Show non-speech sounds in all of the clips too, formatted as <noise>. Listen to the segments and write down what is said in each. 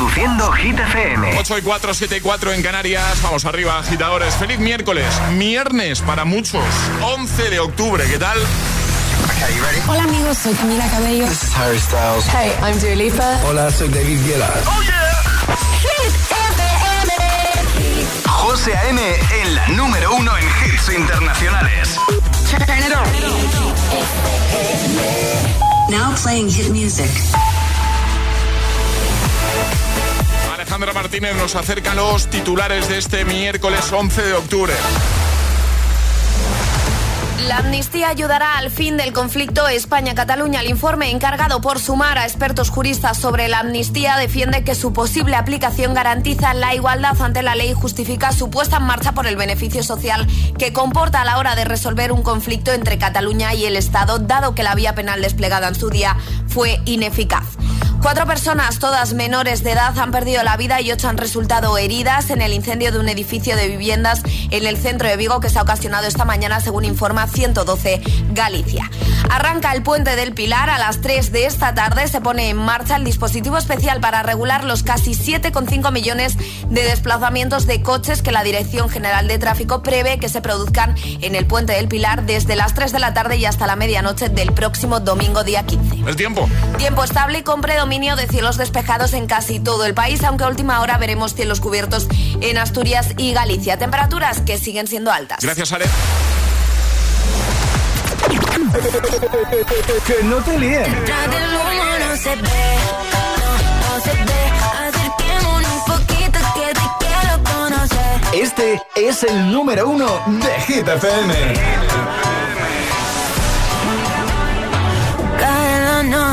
Reproduciendo Hit FM. 8 y 4, 7 y 4 en Canarias. Vamos arriba, agitadores. Feliz miércoles. Viernes para muchos. 11 de octubre. ¿Qué tal? Hola amigos, soy Camila Cabello. This is Harry Styles. Hey, I'm Dua Lipa. Hola, soy David Guetta. Oh yeah. Hit FM. José A.M. en la número uno en hits internacionales. Turn it on. Now playing hit music. Alejandra Martínez nos acerca los titulares de este miércoles 11 de octubre. La amnistía ayudará al fin del conflicto España-Cataluña. El informe encargado por sumar a expertos juristas sobre la amnistía defiende que su posible aplicación garantiza la igualdad ante la ley y justifica su puesta en marcha por el beneficio social que comporta a la hora de resolver un conflicto entre Cataluña y el Estado, dado que la vía penal desplegada en su día fue ineficaz. Cuatro personas, todas menores de edad, han perdido la vida y ocho han resultado heridas en el incendio de un edificio de viviendas en el centro de Vigo que se ha ocasionado esta mañana, según informa 112 Galicia. Arranca el puente del Pilar a las 3 de esta tarde. Se pone en marcha el dispositivo especial para regular los casi 7,5 millones de desplazamientos de coches que la Dirección General de Tráfico prevé que se produzcan en el puente del Pilar desde las 3 de la tarde y hasta la medianoche del próximo domingo día 15. El tiempo. Tiempo estable y con predominio de cielos despejados en casi todo el país, aunque a última hora veremos cielos cubiertos en Asturias y Galicia. Temperaturas que siguen siendo altas. Gracias, Ale. que no te líen. Detrás del humo no se ve, no, no se ve. Acerquémonos un poquito que te quiero conocer. Este es el número uno de Hit FM.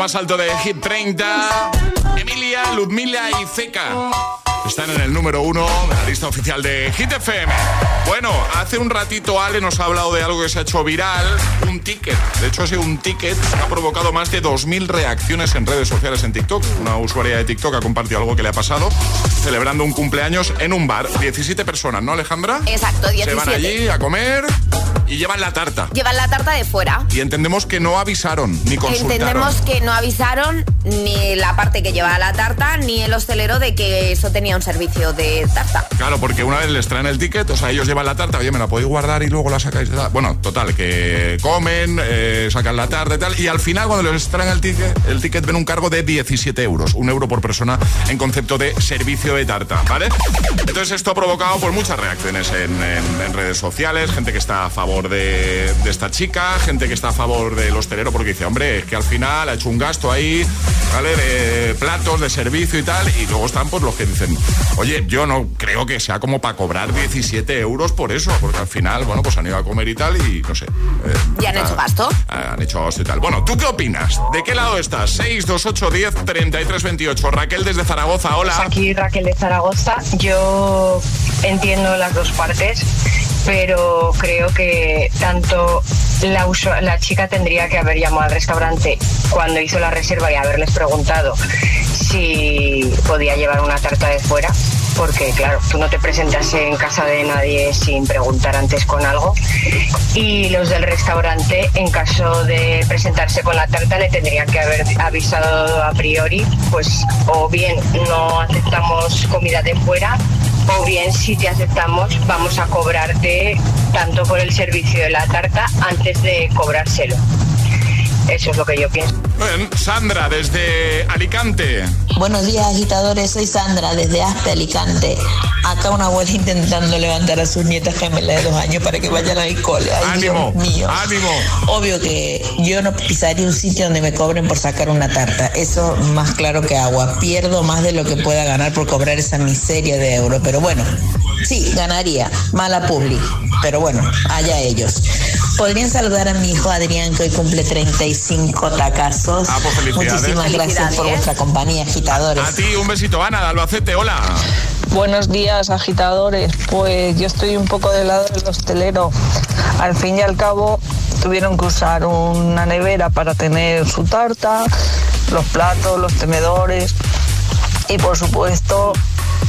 Más alto de Hit 30. Emilia, Ludmila y Zeka. Están en el número uno de la lista oficial de Hit FM. Bueno, hace un ratito Ale nos ha hablado de algo que se ha hecho viral, un ticket. De hecho, ese un ticket ha provocado más de 2.000 reacciones en redes sociales en TikTok. Una usuaria de TikTok ha compartido algo que le ha pasado celebrando un cumpleaños en un bar. 17 personas, ¿no, Alejandra? Exacto, 17. Se van allí a comer y llevan la tarta. Llevan la tarta de fuera. Y entendemos que no avisaron ni consultaron. Entendemos que no avisaron ni la parte que llevaba la tarta ni el hostelero de que eso tenía un servicio de tarta. Claro, porque una vez les traen el ticket, o sea, ellos llevan la tarta, oye, me la podéis guardar y luego la sacáis. Bueno, total, que comen, eh, sacan la tarta y tal. Y al final, cuando les traen el ticket, el ticket ven un cargo de 17 euros, un euro por persona en concepto de servicio de tarta, ¿vale? Entonces esto ha provocado pues muchas reacciones en, redes sociales, gente que está a favor de, esta chica, gente que está a favor del hostelero porque dice, hombre, es que al final ha hecho un gasto ahí, ¿vale? De platos, de servicio y tal, y luego están pues los que dicen, oye, yo no creo que sea como para cobrar 17 euros por eso, porque al final, bueno, pues han ido a comer y tal y no sé. Eh, ¿Y han hecho gasto? Han hecho gasto y tal. Bueno, ¿tú qué opinas? ¿De qué lado estás? 628 10 33 28. Raquel desde Zaragoza, hola. Pues aquí Raquel de Zaragoza. Yo entiendo las dos partes, pero creo que tanto la, chica tendría que haber llamado al restaurante cuando hizo la reserva y haberles preguntado si podía llevar una tarta de fuera porque claro, tú no te presentas en casa de nadie sin preguntar antes con algo y los del restaurante en caso de presentarse con la tarta le tendrían que haber avisado a priori pues o bien no aceptamos comida de fuera o bien si te aceptamos vamos a cobrarte tanto por el servicio de la tarta antes de cobrárselo. Eso es lo que yo pienso. Bien, Sandra, desde Alicante. Buenos días, agitadores. Soy Sandra, desde hasta Alicante. Acá una abuela intentando levantar a sus nietas gemelas de dos años para que vayan al cole. Ay, ánimo, Dios mío. ánimo. Obvio que yo no pisaría un sitio donde me cobren por sacar una tarta. Eso más claro que agua. Pierdo más de lo que pueda ganar por cobrar esa miseria de euro. Pero bueno, sí, ganaría. Mala publi. Pero bueno, allá ellos. Podrían saludar a mi hijo Adrián, que hoy cumple 35 tacazos. Ah, pues felicidades. Muchísimas gracias por vuestra compañía, agitadores. A ti, un besito, Ana, de Albacete, hola. Buenos días, agitadores. Pues yo estoy un poco del lado del hostelero. Al fin y al cabo, tuvieron que usar una nevera para tener su tarta, los platos, los tenedores y por supuesto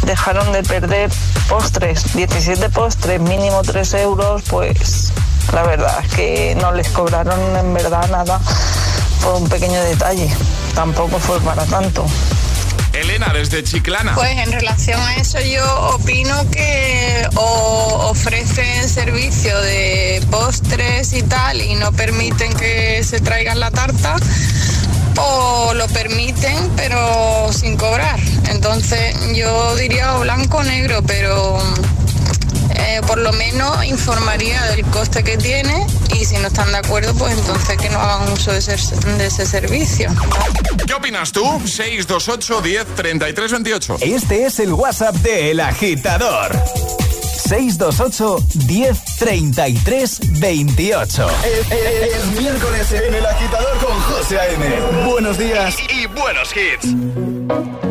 dejaron de perder postres, 17 postres, mínimo 3 euros, pues la verdad es que no les cobraron en verdad nada por un pequeño detalle. Tampoco fue para tanto. Elena, desde Chiclana. Pues en relación a eso yo opino que o ofrecen servicio de postres y tal y no permiten que se traigan la tarta o lo permiten pero sin cobrar. Entonces yo diría blanco o negro, pero eh, por lo menos informaría del coste que tiene y si no están de acuerdo, pues entonces que no hagan uso de ese, de ese servicio. ¿Qué opinas tú? 628 10 33 28. Este es el WhatsApp de El Agitador. 628 10 33 28. Es, es, miércoles en El Agitador con José A.M. Buenos días y, y buenos hits.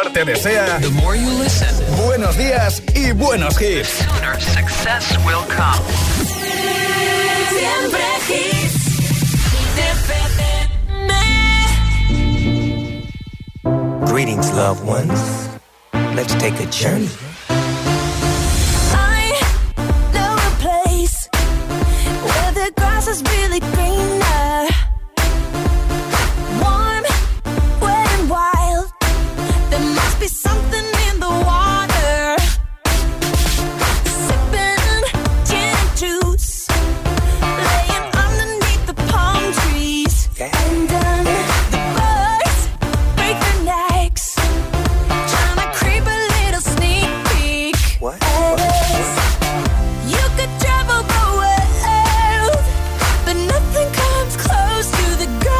Agitador te desea buenos días y buenos hits. success will come. Siempre hits. Greetings, loved ones. Let's take a journey. I know a place where the grass is really greener. Close to the golden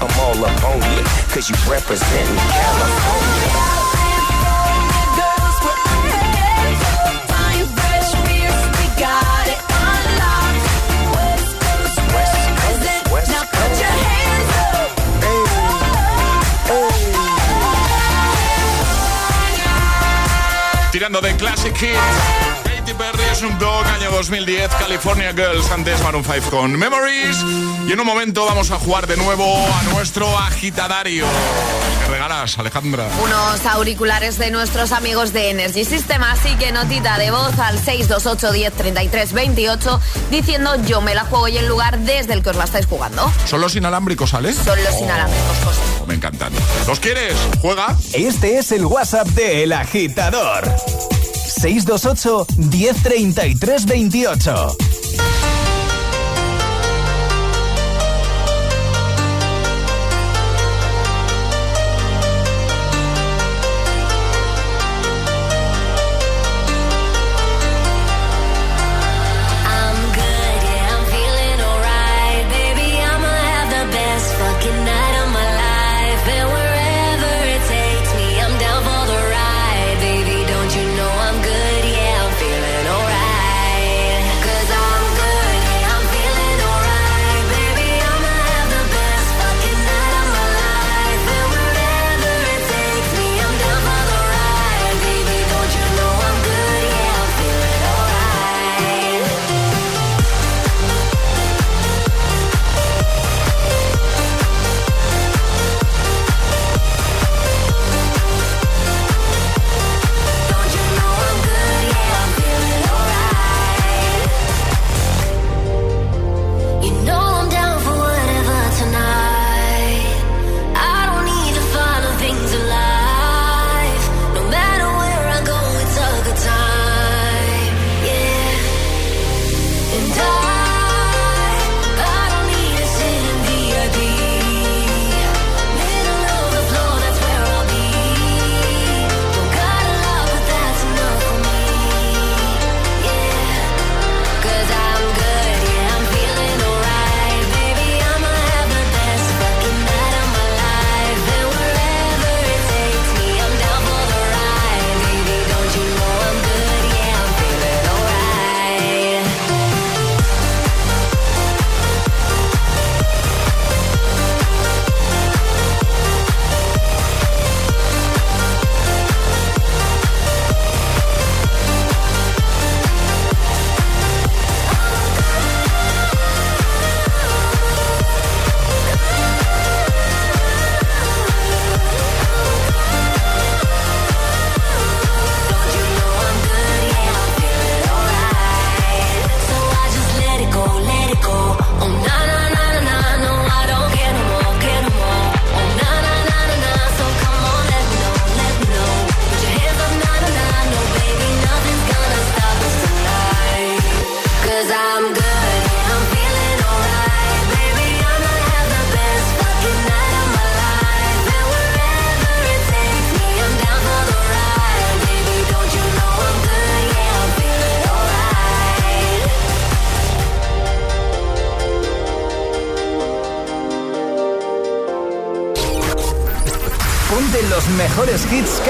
I'm all up on cause you represent California. Tirando de Classic Hits. Perry, Snoop Dogg, año 2010, California Girls, antes Maroon 5 con Memories. Y en un momento vamos a jugar de nuevo a nuestro agitadario. ¿Qué regalas, Alejandra? Unos auriculares de nuestros amigos de Energy System, así que notita de voz al 628 10 33 28 diciendo yo me la juego y el lugar desde el que os la estáis jugando. ¿Son los inalámbricos, Ale? Son los inalámbricos, José. Oh, me encantan. ¿Los quieres? ¿Juega? Este es el WhatsApp de El Agitador. 628 1033 28.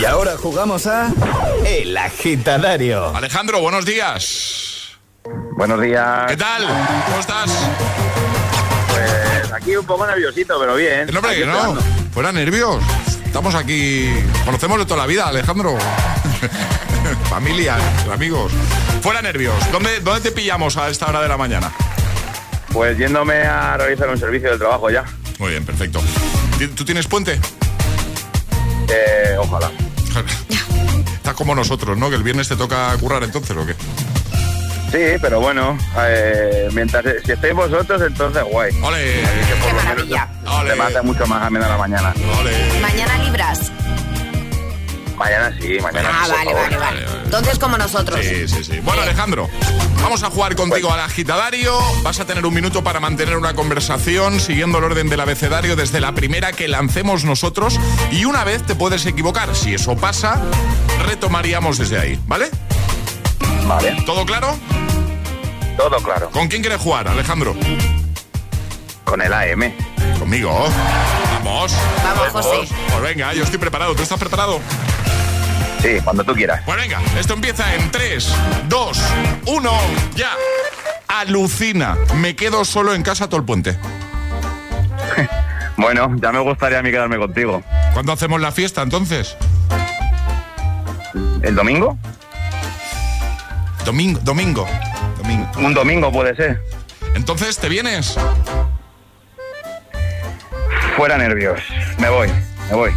Y ahora jugamos a El Agitadario. Alejandro, buenos días. Buenos días. ¿Qué tal? ¿Cómo estás? Pues aquí un poco nerviosito, pero bien. No, hombre, no. esperando. Fuera nervios. Estamos aquí. Conocemos de toda la vida, Alejandro. <laughs> Familia, amigos. Fuera nervios. ¿Dónde, ¿Dónde te pillamos a esta hora de la mañana? Pues yéndome a realizar un servicio del trabajo ya. Muy bien, perfecto. ¿Ti- ¿Tú tienes puente? Eh, ojalá. <laughs> Estás como nosotros, ¿no? Que el viernes te toca currar entonces, ¿o qué? Sí, pero bueno, eh, mientras si estáis vosotros, entonces guay. ¡Ole! Qué maravilla. Se me hace mucho más amena la mañana. Mañana libras. Mañana sí, mañana Ah, vale, favor. vale, vale. Entonces como nosotros. Sí, sí, sí. Bueno, Alejandro, vamos a jugar contigo al agitadario. Vas a tener un minuto para mantener una conversación siguiendo el orden del abecedario desde la primera que lancemos nosotros. Y una vez te puedes equivocar. Si eso pasa, retomaríamos desde ahí, ¿vale? Vale. ¿Todo claro? Todo claro. ¿Con quién quieres jugar, Alejandro? Con el AM. Conmigo. Vamos. Vamos, José. Pues venga, yo estoy preparado. ¿Tú estás preparado? Sí, cuando tú quieras. Pues venga, esto empieza en 3, 2, 1, ya. Alucina. Me quedo solo en casa todo el puente. <laughs> Bueno, ya me gustaría a mí quedarme contigo. ¿Cuándo hacemos la fiesta entonces? ¿El domingo? Domingo, domingo. domingo. Un domingo puede ser. Entonces, ¿te vienes? Fuera nervios. Me voy, me voy.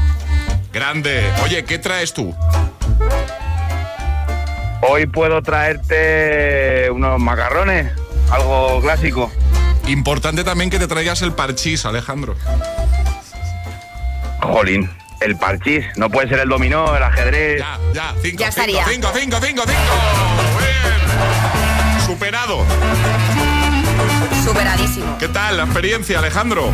Grande. Oye, ¿qué traes tú? Hoy puedo traerte unos macarrones, algo clásico. Importante también que te traigas el parchís, Alejandro. Jolín, el parchís. No puede ser el dominó, el ajedrez. Ya, ya, cinco, Ya cinco, estaría. cinco, cinco, cinco, cinco. Bien. Superado. Superadísimo. ¿Qué tal la experiencia, Alejandro?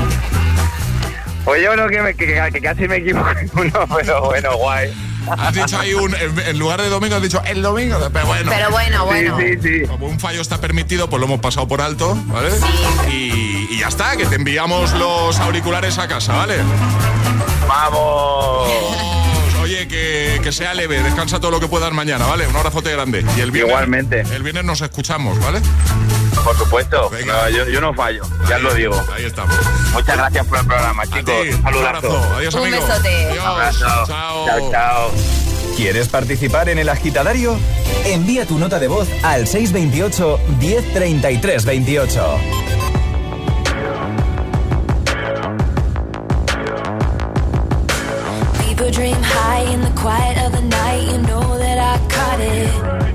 Pues yo creo que, me- que- que casi me equivoco en uno, <laughs> pero bueno, guay. Has dicho ahí un, en en lugar de domingo, has dicho el domingo. Pero bueno. Pero bueno, bueno. Sí, sí, sí. Como un fallo está permitido, pues lo hemos pasado por alto, ¿vale? Y, y ya está, que te enviamos los auriculares a casa, ¿vale? ¡Vamos! <laughs> Oye, que, que sea leve, descansa todo lo que puedas mañana, ¿vale? Un abrazote grande. Y el viernes, Igualmente. El viernes nos escuchamos, ¿vale? Por supuesto. No, yo, yo no fallo, ya Ahí- lo digo. Ahí estamos. Muchas gracias por el programa, chicos. ti, Un un saludazo. abrazo. Adiós, Un besote. Adiós. Abrazo. Chao. Chao, chao. ¿Quieres participar en El Agitadario? Envía tu nota de voz al 628 1033 28. People dream high in the quiet of the night. You know that I caught it.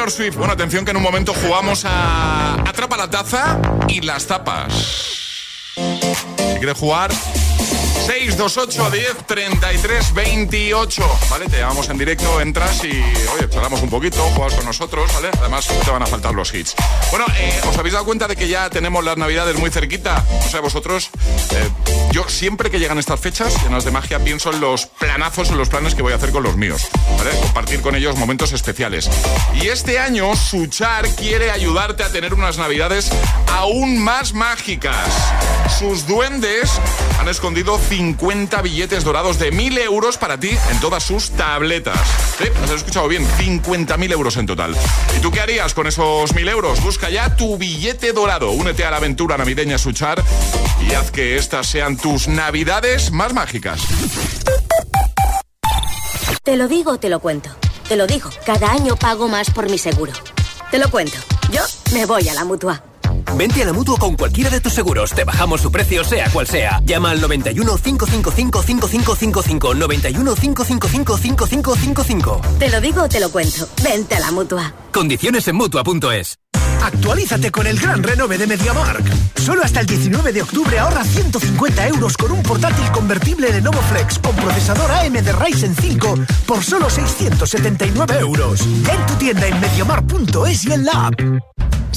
Taylor Swift. Bueno, atención que en un momento jugamos a Atrapa la taza y las tapas. Si quieres jugar, 628 10 33 28. Vale, te llamamos en directo, entras y, oye, charlamos un poquito, juegas con nosotros, ¿vale? Además, te van a faltar los hits. Bueno, eh, ¿os habéis dado cuenta de que ya tenemos las navidades muy cerquita? O sea, vosotros, eh, yo siempre que llegan estas fechas llenas de magia pienso en los planazos, en los planes que voy a hacer con los míos, ¿vale? Compartir con ellos momentos especiales. Y este año, Suchar quiere ayudarte a tener unas navidades aún más mágicas. Sus duendes han escondido 50 billetes dorados de 1000 euros para ti en todas sus tabletas. ¿Sí? ¿Has escuchado bien? 50.000 euros en total. ¿Y tú qué harías con esos 1000 euros? Busca ya tu billete dorado. Únete a la aventura navideña Suchar y haz que estas sean tus navidades más mágicas. Te lo digo, te lo cuento. Te lo digo, cada año pago más por mi seguro. Te lo cuento. Yo me voy a la mutua. Vente a la mutua con cualquiera de tus seguros. Te bajamos su precio, sea cual sea. Llama al 91 555 5555. 91 555 5555. Te lo digo, te lo cuento. Vente a la mutua. Condiciones en mutua.es. Actualízate con el gran renove de MediaMark. Solo hasta el 19 de octubre ahorra 150 euros con un portátil convertible de Novo Flex con procesador AMD Ryzen 5 por solo 679 euros. En tu tienda en MediaMark.es y en la app.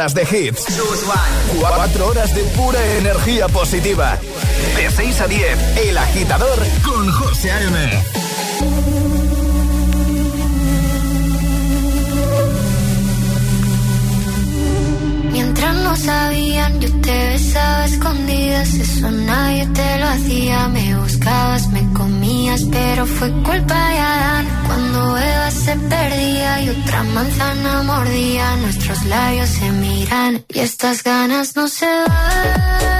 Horas de hits. Cuatro horas de pura energía positiva. De 6 a 10, El Agitador con José A.M. Mientras no sabían, yo te besaba escondidas. Eso nadie te lo hacía. Me buscabas, me comías, pero fue culpa de Adán. Cuando Eva se perdía y otra manzana mordía, nuestros labios se miran y estas ganas no se van.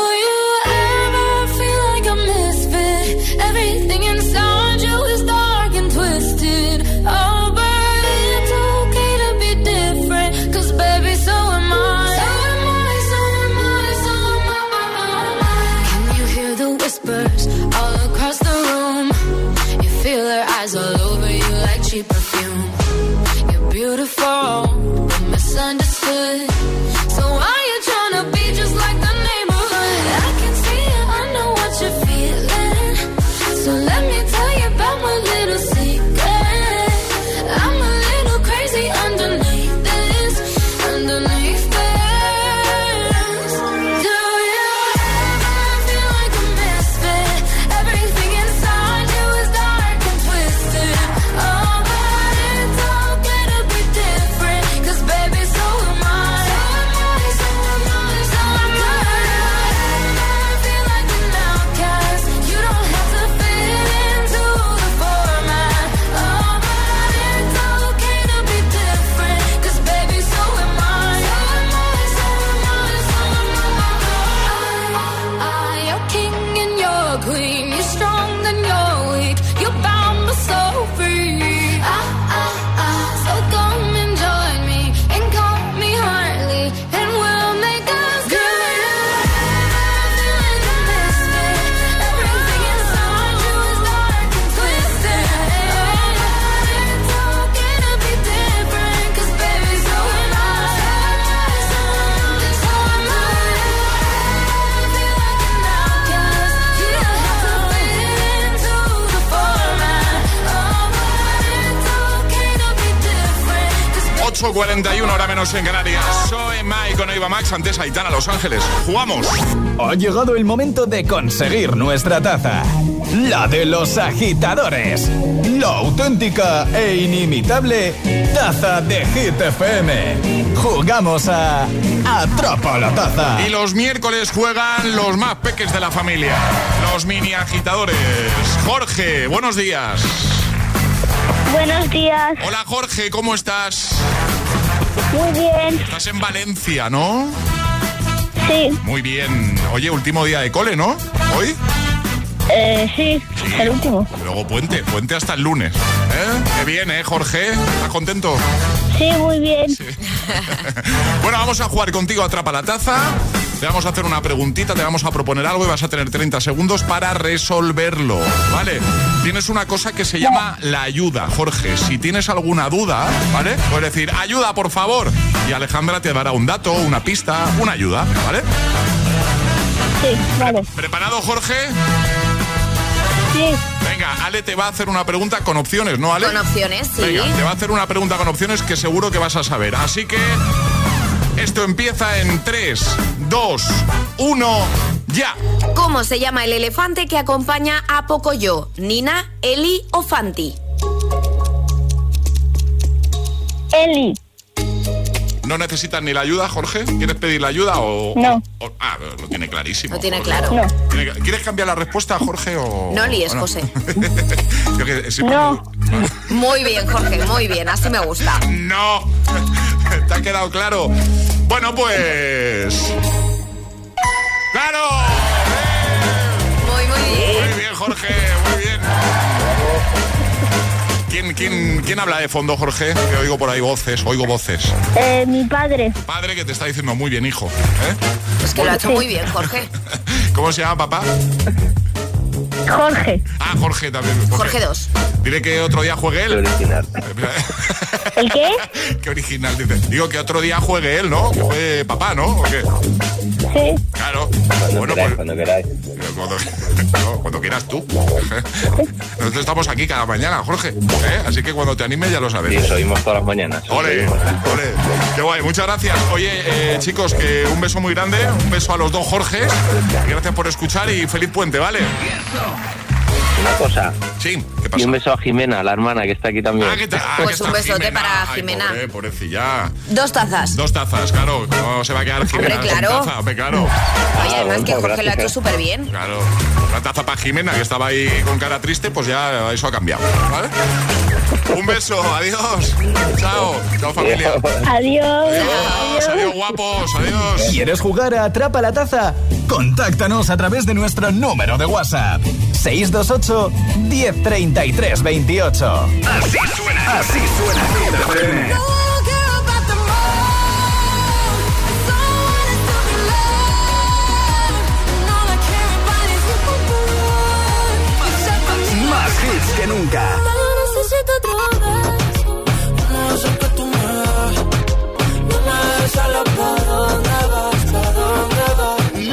8.41 hora menos en Canarias. Soy Mike con Eva Max, antes Aitana, Los Ángeles. ¡Jugamos! Ha llegado el momento de conseguir nuestra taza. La de los agitadores. La auténtica e inimitable taza de Hit FM. Jugamos a Atrapa la taza. Y los miércoles juegan los más peques de la familia, los mini agitadores. Jorge, buenos días. Buenos días. Hola Jorge, ¿cómo estás? Muy bien. Estás en Valencia, ¿no? Sí. Muy bien. Oye, último día de cole, ¿no? ¿Hoy? Eh, sí, el último. Luego puente, puente hasta el lunes. ¿Eh? Qué bien, ¿eh, Jorge? ¿Estás contento? Sí, muy bien. <laughs> Bueno, vamos a jugar contigo Atrapa la Taza. Te vamos a hacer una preguntita, te vamos a proponer algo y vas a tener 30 segundos para resolverlo, ¿vale? Tienes una cosa que se llama la ayuda, Jorge. Si tienes alguna duda, ¿vale? Puedes decir, ayuda, por favor. Y Alejandra te dará un dato, una pista, una ayuda, ¿vale? Sí, vale. ¿Preparado, Jorge? Sí. Venga, Ale te va a hacer una pregunta con opciones, ¿no, Ale? Con opciones, sí. Venga, te va a hacer una pregunta con opciones que seguro que vas a saber. Así que esto empieza en 3, 2, 1, ya. ¿Cómo se llama el elefante que acompaña a Pocoyo? ¿Nina, Eli o Fanti? Eli. ¿No necesitas ni la ayuda, Jorge? ¿Quieres pedir la ayuda o...? No. o- ah, lo tiene clarísimo. Lo tiene Jorge. claro. No. ¿Quieres cambiar la respuesta, Jorge, o...? No líes, o José. <laughs> Yo que- sí, No. Muy bien, Jorge, muy bien, así me gusta. No. <laughs> ¿Te ha quedado claro? Bueno, pues... ¡Claro! Muy, muy bien. Muy bien, Jorge, muy. ¿Quién, quién, quién habla de fondo, Jorge? Que oigo por ahí voces, oigo voces. Eh, mi padre. Padre que te está diciendo muy bien, hijo. ¿eh? Es que lo ha hecho muy bien, Jorge. <laughs> ¿Cómo se llama, papá? Jorge. Ah, Jorge también. Jorge 2. Dile que otro día juegue él. original. <laughs> ¿El qué? Qué original, dice. Digo que otro día juegue él, ¿no? Que juegue papá, ¿no? ¿O qué? Sí. Claro. Cuando Bueno, queráis, pues- cuando queráis. Cuando, <laughs> no, cuando quieras tú. <laughs> Nosotros estamos aquí cada mañana, Jorge. ¿eh? Así que cuando te animes ya lo sabes. Sí, os oímos todas las mañanas. Ole, ole. Qué guay, muchas gracias. Oye, eh, chicos, que un beso muy grande, un beso a los dos Jorges. Gracias por escuchar y feliz puente, ¿vale? Bye. Una cosa. Sí, ¿qué Y pasa? un beso a Jimena, la hermana que está aquí también. Ah, ¿qué tal? Ah, Pues que un besote para Ay, Jimena. pobre, pobrecilla. Dos tazas. Dos tazas, claro. No se va a quedar Jimena Hombre, claro. taza, hombre, claro. Oye, Ah, además bueno, que Jorge lo ha gracias, hecho eh. súper bien. Claro. Una taza para Jimena, que estaba ahí con cara triste, pues ya eso ha cambiado. ¿Vale? Un beso, adiós. Chao, chao familia. Adiós. Adiós, adiós guapos, adiós. ¿Quieres jugar a Atrapa la Taza? Contáctanos a través de nuestro número de WhatsApp. 628 1033 28. Así suena. Así suena. Más hits que nunca.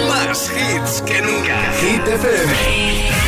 Más hits que nunca. Hit FM.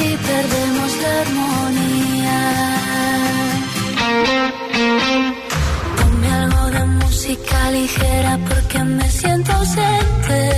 y perdemos la armonía. Ponme algo de música ligera porque me siento ausente.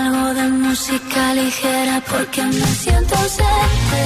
música ligera porque me siento ausente.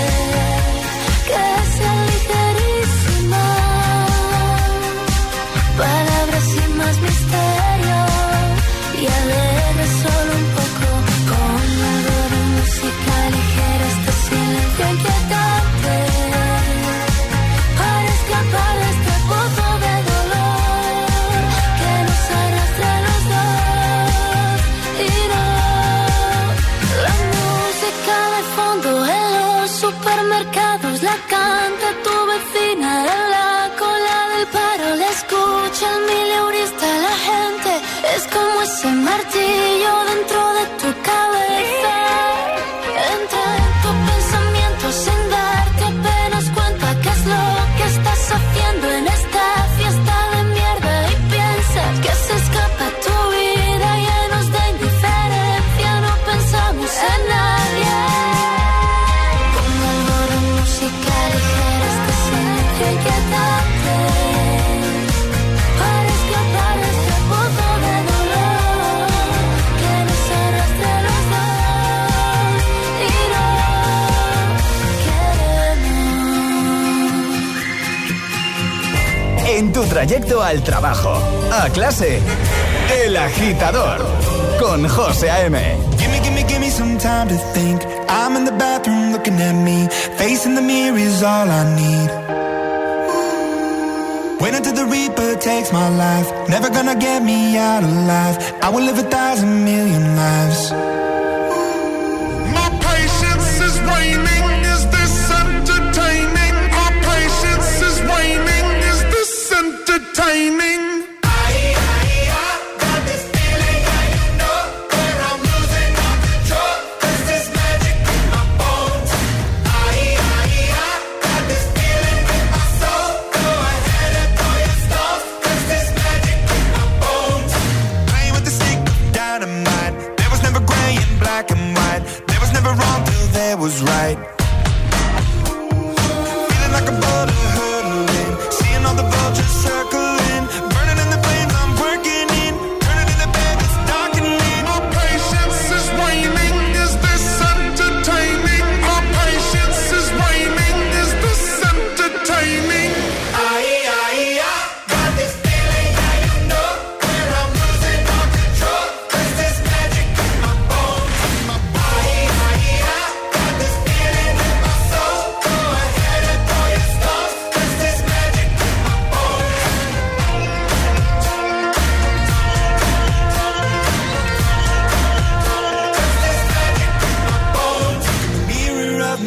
Trayecto al trabajo, a clase, El Agitador, con José A.M. Gimme, gimme, gimme some time to think. I'm in the bathroom looking at me. Facing the mirror is all I need. Wait until the Reaper takes my life. Never gonna get me out alive. I will live a thousand million lives.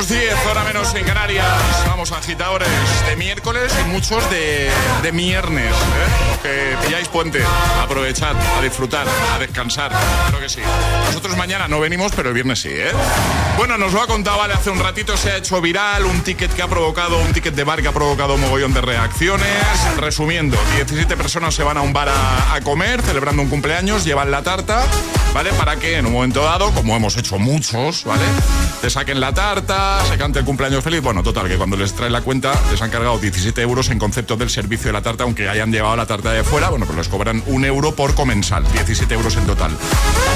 Menos 10, hora menos en Canarias. Vamos, agitadores de miércoles y muchos de, de viernes. ¿eh? Que pilláis puente. Aprovechad, a disfrutar, a descansar. Creo que sí. Nosotros mañana no venimos, pero el viernes sí, ¿eh? Bueno, nos lo ha contado, vale, hace un ratito se ha hecho viral un ticket que ha provocado, un ticket de bar que ha provocado un mogollón de reacciones. Resumiendo, 17 personas se van a un bar a, a comer, celebrando un cumpleaños, llevan la tarta, ¿vale? Para que en un momento dado, como hemos hecho muchos, ¿vale? Te saquen la tarta, se cante el cumpleaños feliz. Bueno, total, que cuando les trae la cuenta les han cargado 17 euros en concepto del servicio de la tarta, aunque hayan llevado la tarta de fuera, bueno, pues les cobran un euro por comensal, 17 euros en total.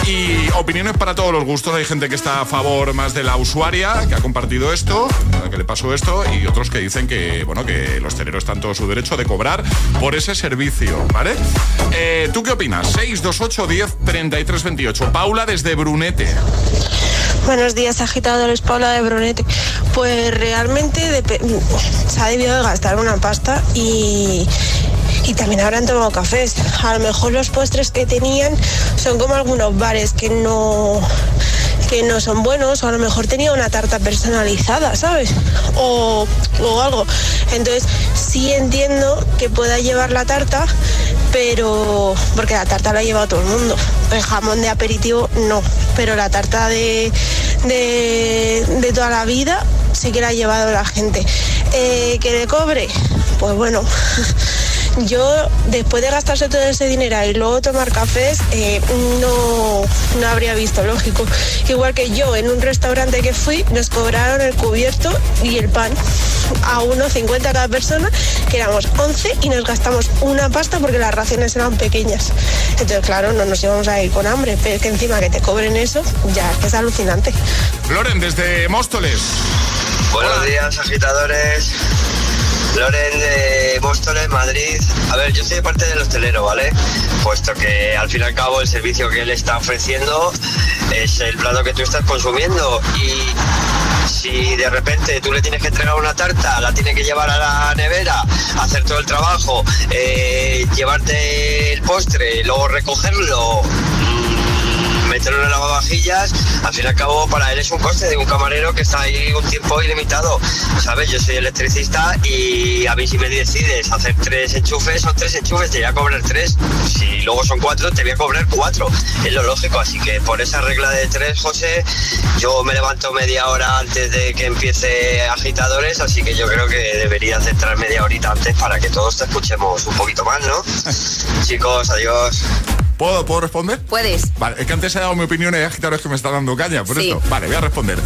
Y opiniones para todos los gustos. Hay gente que está a favor más de la usuaria, que ha compartido esto, que le pasó esto, y otros que dicen que, bueno, que los teleros están todo su derecho de cobrar por ese servicio, ¿vale? Eh, ¿Tú qué opinas? 628 10 33 28. Paula desde Brunete. Buenos días, agitadores. Paula de Brunete. Pues realmente se ha debido de gastar una pasta y, y también habrán tomado cafés. A lo mejor los postres que tenían son como algunos bares que no que no son buenos o a lo mejor tenía una tarta personalizada, ¿sabes? O, o algo. Entonces sí entiendo que pueda llevar la tarta, pero porque la tarta la ha llevado todo el mundo. El jamón de aperitivo no, pero la tarta de, de, de toda la vida sí que la ha llevado la gente. Eh, que le cobre, pues bueno. <laughs> Yo, después de gastarse todo ese dinero y luego tomar cafés, eh, no, no habría visto lógico. Igual que yo, en un restaurante que fui, nos cobraron el cubierto y el pan. A 1,50 cada persona, que éramos 11 y nos gastamos una pasta porque las raciones eran pequeñas. Entonces, claro, no nos íbamos a ir con hambre, pero es que encima que te cobren eso, ya es alucinante. Loren, desde Móstoles. Buenos días, agitadores. Loren de Móstoles, Madrid. A ver, yo soy parte del hostelero, ¿vale? Puesto que al fin y al cabo el servicio que él está ofreciendo es el plato que tú estás consumiendo. Y si de repente tú le tienes que entregar una tarta, la tienes que llevar a la nevera, hacer todo el trabajo, eh, llevarte el postre, luego recogerlo. Meterlo en el lavavajillas, al fin y al cabo para él es un coste de un camarero que está ahí un tiempo ilimitado. ¿Sabes? Yo soy electricista y a mí si me decides hacer tres enchufes, son tres enchufes, te voy a cobrar tres. Si luego son cuatro, te voy a cobrar cuatro. Es lo lógico, así que por esa regla de tres, José, yo me levanto media hora antes de que empiece agitadores, así que yo creo que deberías de entrar media horita antes para que todos te escuchemos un poquito más, ¿no? <laughs> Chicos, adiós. ¿Puedo, ¿Puedo responder? Puedes. Vale, es que antes he dado mi opinión y hay agitadores que me están dando caña por Sí. esto. Vale, voy a responder.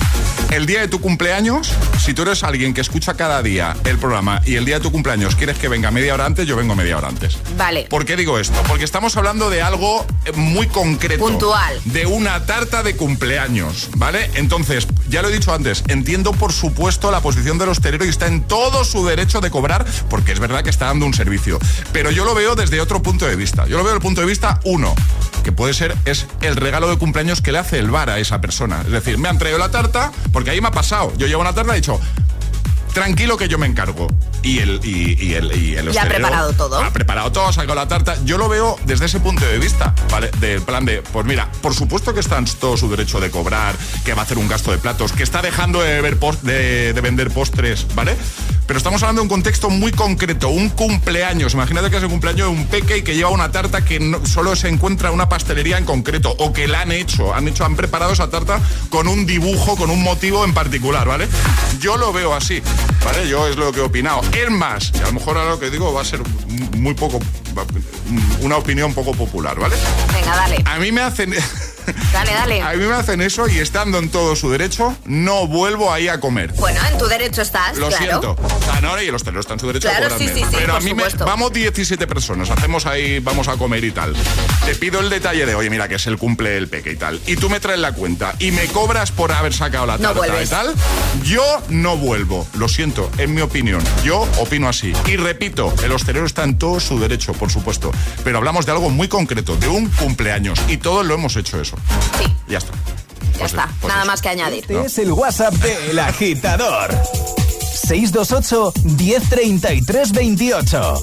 El día de tu cumpleaños, si tú eres alguien que escucha cada día el programa y el día de tu cumpleaños quieres que venga media hora antes, yo vengo media hora antes. Vale. ¿Por qué digo esto? Porque estamos hablando de algo eh, muy concreto. Puntual. De una tarta de cumpleaños, ¿vale? Entonces, ya lo he dicho antes, entiendo por supuesto la posición del hostelero y está en todo su derecho de cobrar, porque es verdad que está dando un servicio. Pero yo lo veo desde otro punto de vista. Yo lo veo desde el punto de vista, uno, que puede ser, es el regalo de cumpleaños que le hace el bar a esa persona. Es decir, me han traído la tarta, porque ahí me ha pasado. Yo llevo una tarta y he dicho, tranquilo que yo me encargo. Y el, y, y el, y el Ya ha preparado todo. Ha preparado todo, ha sacado la tarta. Yo lo veo desde ese punto de vista, ¿vale? Del plan de, pues mira, por supuesto que está en todo su derecho de cobrar, que va a hacer un gasto de platos, que está dejando de, ver de, de vender postres, ¿vale? Pero estamos hablando de un contexto muy concreto, un cumpleaños. Imagínate que es el cumpleaños de un peque y que lleva una tarta que no- solo se encuentra en una pastelería en concreto o que la han hecho, han hecho, han preparado esa tarta con un dibujo, con un motivo en particular, ¿vale? Yo lo veo así, ¿vale? Yo es lo que he opinado. Es más, y a lo mejor ahora lo que digo va a ser muy poco, una opinión poco popular, ¿vale? Venga, dale. A mí me hacen... <laughs> Dale, dale. A mí me hacen eso y estando en todo su derecho, no vuelvo ahí a comer. Bueno, en tu derecho estás, Lo claro. siento. No, y el hostelero está en su derecho Claro, a sí, sí, sí, Pero a mí me, vamos 17 personas, hacemos ahí, vamos a comer y tal. Te pido el detalle de, oye, mira, que es el cumple del peque y tal. Y tú me traes la cuenta y me cobras por haber sacado la No tarta y tal. Yo no vuelvo. Lo siento, en mi opinión. Yo opino así. Y repito, el hostelero está en todo su derecho, por supuesto. Pero hablamos de algo muy concreto, de un cumpleaños. Y todos lo hemos hecho eso. Sí. Ya está. Ya está, nada más que añadir. Este es el WhatsApp de El Agitador. 628 1033 28.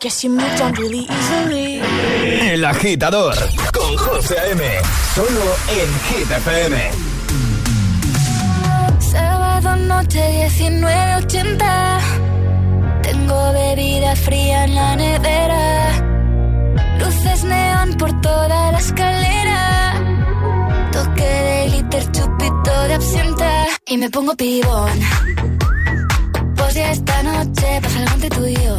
Guess you moved on really easily. El agitador con José A.M. Solo en Hit FM. Sábado noche 1980. Tengo bebida fría en la nevera. Luces neón por toda la escalera. Toque de glitter, chupito de absenta. Y me pongo pibón. Pues ya esta noche pasa algo entre tú y yo.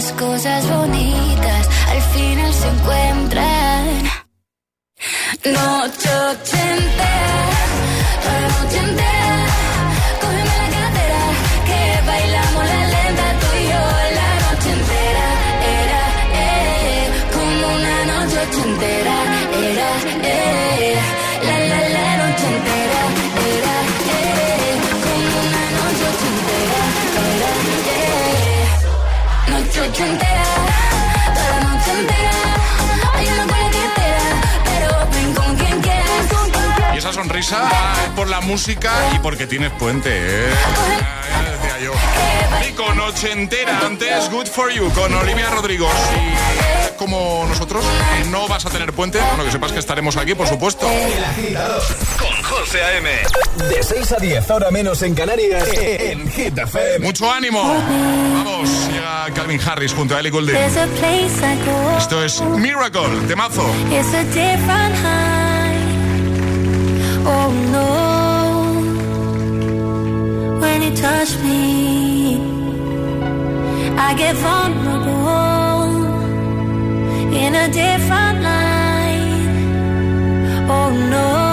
Las cosas bonitas al final se encuentran. Noche ochentera, sonrisa por la música y porque tienes puente, ¿eh? Ya, ya decía yo. Y con noche entera antes, Good For You, con Olivia Rodrigo. Si como nosotros no vas a tener puente, bueno, que sepas que estaremos aquí, por supuesto. El agitador con José A.M. De 6 a 10, ahora menos en Canarias, en Hit FM. Mucho ánimo. Vamos, llega Calvin Harris junto a Ellie Goulding. Esto es Miracle, temazo. It's a. Oh no. When you touch me, I get vulnerable in a different light. Oh no.